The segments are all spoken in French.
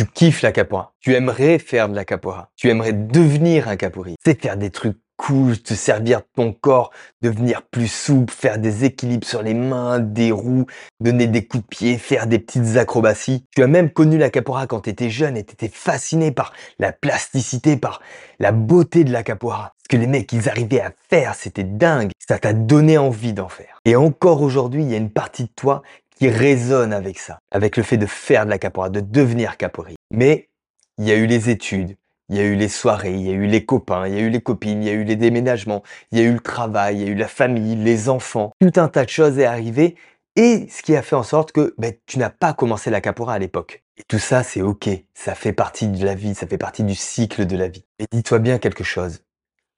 tu kiffes la capoeira. Tu aimerais faire de la capoeira. Tu aimerais devenir un capoeiriste. C'est faire des trucs cool, te servir ton corps, devenir plus souple, faire des équilibres sur les mains, des roues, donner des coups de pied, faire des petites acrobaties. Tu as même connu la capoeira quand tu étais jeune et tu étais fasciné par la plasticité, par la beauté de la capoeira. Ce que les mecs, ils arrivaient à faire, c'était dingue. Ça t'a donné envie d'en faire. Et encore aujourd'hui, il y a une partie de toi qui résonne avec ça, avec le fait de faire de la capoeira, de devenir capoeiriste. Mais il y a eu les études, il y a eu les soirées, il y a eu les copains, il y a eu les copines, il y a eu les déménagements, il y a eu le travail, il y a eu la famille, les enfants. Tout un tas de choses est arrivé et ce qui a fait en sorte que ben, tu n'as pas commencé la capoeira à l'époque. Et tout ça, c'est ok. Ça fait partie de la vie, ça fait partie du cycle de la vie. Et dis-toi bien quelque chose.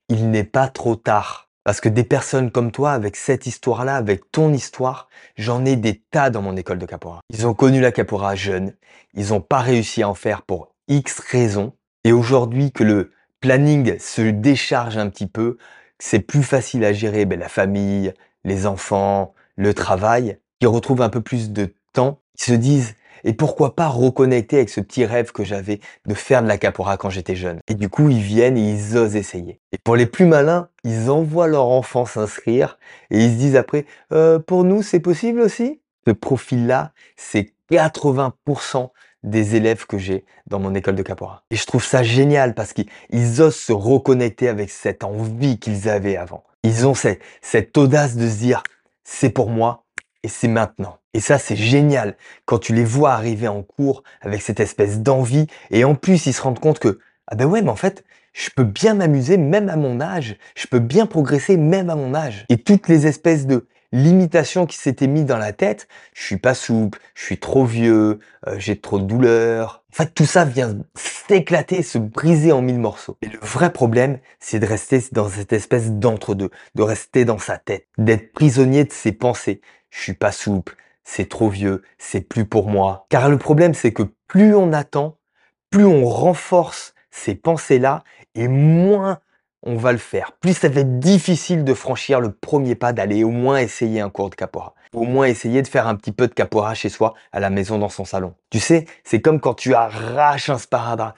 Il n'est pas trop tard parce que des personnes comme toi, avec cette histoire-là, avec ton histoire, j'en ai des tas dans mon école de capoeira. Ils ont connu la capoeira jeune, ils n'ont pas réussi à en faire pour X raisons, et aujourd'hui que le planning se décharge un petit peu, c'est plus facile à gérer ben, la famille, les enfants, le travail, ils retrouvent un peu plus de temps, ils se disent et pourquoi pas reconnecter avec ce petit rêve que j'avais de faire de la capoeira quand j'étais jeune. Et du coup, ils viennent et ils osent essayer. Et pour les plus malins, ils envoient leur enfant s'inscrire et ils se disent après, euh, pour nous, c'est possible aussi? Ce profil-là, c'est 80% des élèves que j'ai dans mon école de capoeira. Et je trouve ça génial parce qu'ils osent se reconnecter avec cette envie qu'ils avaient avant. Ils ont cette, cette audace de se dire, c'est pour moi et c'est maintenant. Et ça, c'est génial quand tu les vois arriver en cours avec cette espèce d'envie. Et en plus, ils se rendent compte que, ah ben ouais, mais en fait, je peux bien m'amuser même à mon âge. Je peux bien progresser même à mon âge. Et toutes les espèces de limitations qui s'étaient mises dans la tête, je suis pas souple, je suis trop vieux, euh, j'ai trop de douleur. En fait, tout ça vient s'éclater, se briser en mille morceaux. Et le vrai problème, c'est de rester dans cette espèce d'entre-deux, de rester dans sa tête, d'être prisonnier de ses pensées. Je suis pas souple, c'est trop vieux, c'est plus pour moi. Car le problème, c'est que plus on attend, plus on renforce ces pensées-là, et moins on va le faire. Plus ça va être difficile de franchir le premier pas, d'aller au moins essayer un cours de capoeira. Au moins essayer de faire un petit peu de capoeira chez soi, à la maison, dans son salon. Tu sais, c'est comme quand tu arraches un sparadrap.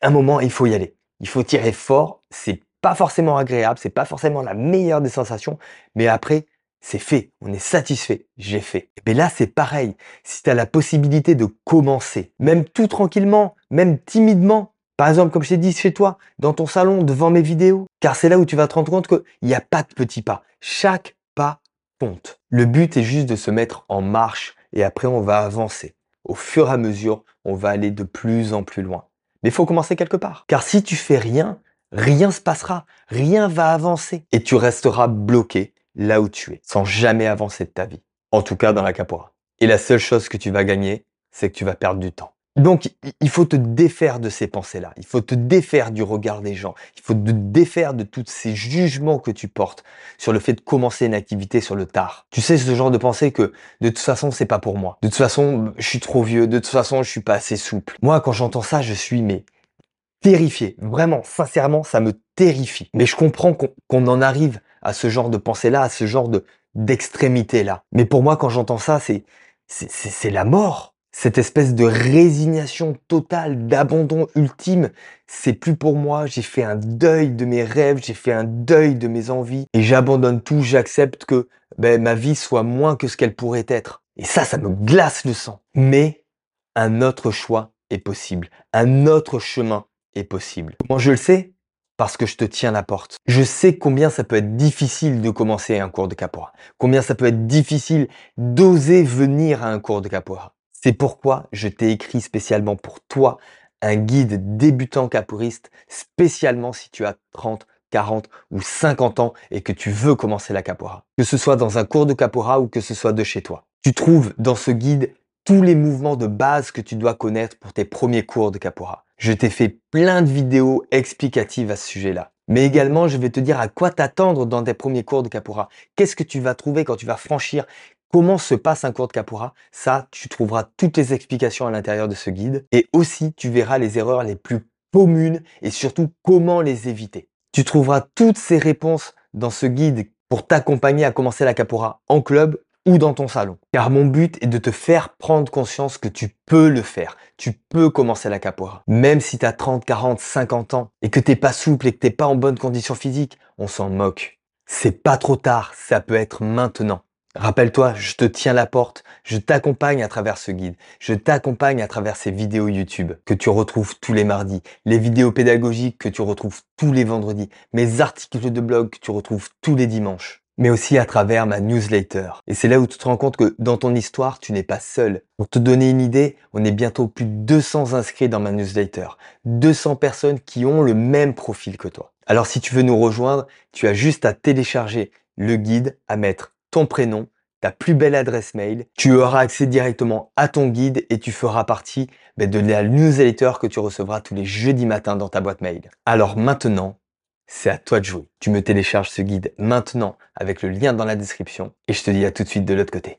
Un moment, il faut y aller. Il faut tirer fort. C'est pas forcément agréable, c'est pas forcément la meilleure des sensations, mais après, c'est fait, on est satisfait, j'ai fait. Mais là, c'est pareil. Si tu as la possibilité de commencer, même tout tranquillement, même timidement, par exemple, comme je t'ai dit chez toi, dans ton salon, devant mes vidéos, car c'est là où tu vas te rendre compte qu'il n'y a pas de petits pas. Chaque pas compte. Le but est juste de se mettre en marche et après, on va avancer. Au fur et à mesure, on va aller de plus en plus loin. Mais il faut commencer quelque part. Car si tu fais rien, rien se passera, rien va avancer et tu resteras bloqué là où tu es, sans jamais avancer de ta vie. En tout cas dans la capoeira. Et la seule chose que tu vas gagner, c'est que tu vas perdre du temps. Donc, il faut te défaire de ces pensées-là. Il faut te défaire du regard des gens. Il faut te défaire de tous ces jugements que tu portes sur le fait de commencer une activité sur le tard. Tu sais, ce genre de pensée que de toute façon, c'est pas pour moi. De toute façon, je suis trop vieux. De toute façon, je suis pas assez souple. Moi, quand j'entends ça, je suis mais terrifié. Vraiment, sincèrement, ça me terrifie. Mais je comprends qu'on en arrive à ce genre de pensée-là, à ce genre de d'extrémité-là. Mais pour moi, quand j'entends ça, c'est c'est la mort. Cette espèce de résignation totale, d'abandon ultime, c'est plus pour moi. J'ai fait un deuil de mes rêves, j'ai fait un deuil de mes envies, et j'abandonne tout. J'accepte que ben, ma vie soit moins que ce qu'elle pourrait être. Et ça, ça me glace le sang. Mais un autre choix est possible. Un autre chemin est possible. Comment je le sais parce que je te tiens la porte. Je sais combien ça peut être difficile de commencer un cours de capoeira. Combien ça peut être difficile d'oser venir à un cours de capoeira. C'est pourquoi je t'ai écrit spécialement pour toi un guide débutant capoeiriste spécialement si tu as 30, 40 ou 50 ans et que tu veux commencer la capoeira. Que ce soit dans un cours de capoeira ou que ce soit de chez toi. Tu trouves dans ce guide tous les mouvements de base que tu dois connaître pour tes premiers cours de capoeira. Je t'ai fait plein de vidéos explicatives à ce sujet-là. Mais également, je vais te dire à quoi t'attendre dans tes premiers cours de capoeira. Qu'est-ce que tu vas trouver quand tu vas franchir? Comment se passe un cours de capoeira Ça, tu trouveras toutes les explications à l'intérieur de ce guide. Et aussi, tu verras les erreurs les plus communes et surtout comment les éviter. Tu trouveras toutes ces réponses dans ce guide pour t'accompagner à commencer la capoeira en club dans ton salon. Car mon but est de te faire prendre conscience que tu peux le faire. Tu peux commencer la capoeira. Même si tu as 30, 40, 50 ans et que t'es pas souple et que t'es pas en bonne condition physique, on s'en moque. C'est pas trop tard, ça peut être maintenant. Rappelle-toi, je te tiens la porte, je t'accompagne à travers ce guide, je t'accompagne à travers ces vidéos YouTube que tu retrouves tous les mardis, les vidéos pédagogiques que tu retrouves tous les vendredis, mes articles de blog que tu retrouves tous les dimanches mais aussi à travers ma newsletter. Et c'est là où tu te rends compte que dans ton histoire, tu n'es pas seul. Pour te donner une idée, on est bientôt plus de 200 inscrits dans ma newsletter. 200 personnes qui ont le même profil que toi. Alors si tu veux nous rejoindre, tu as juste à télécharger le guide, à mettre ton prénom, ta plus belle adresse mail. Tu auras accès directement à ton guide et tu feras partie ben, de la newsletter que tu recevras tous les jeudis matins dans ta boîte mail. Alors maintenant, c'est à toi de jouer. Tu me télécharges ce guide maintenant avec le lien dans la description et je te dis à tout de suite de l'autre côté.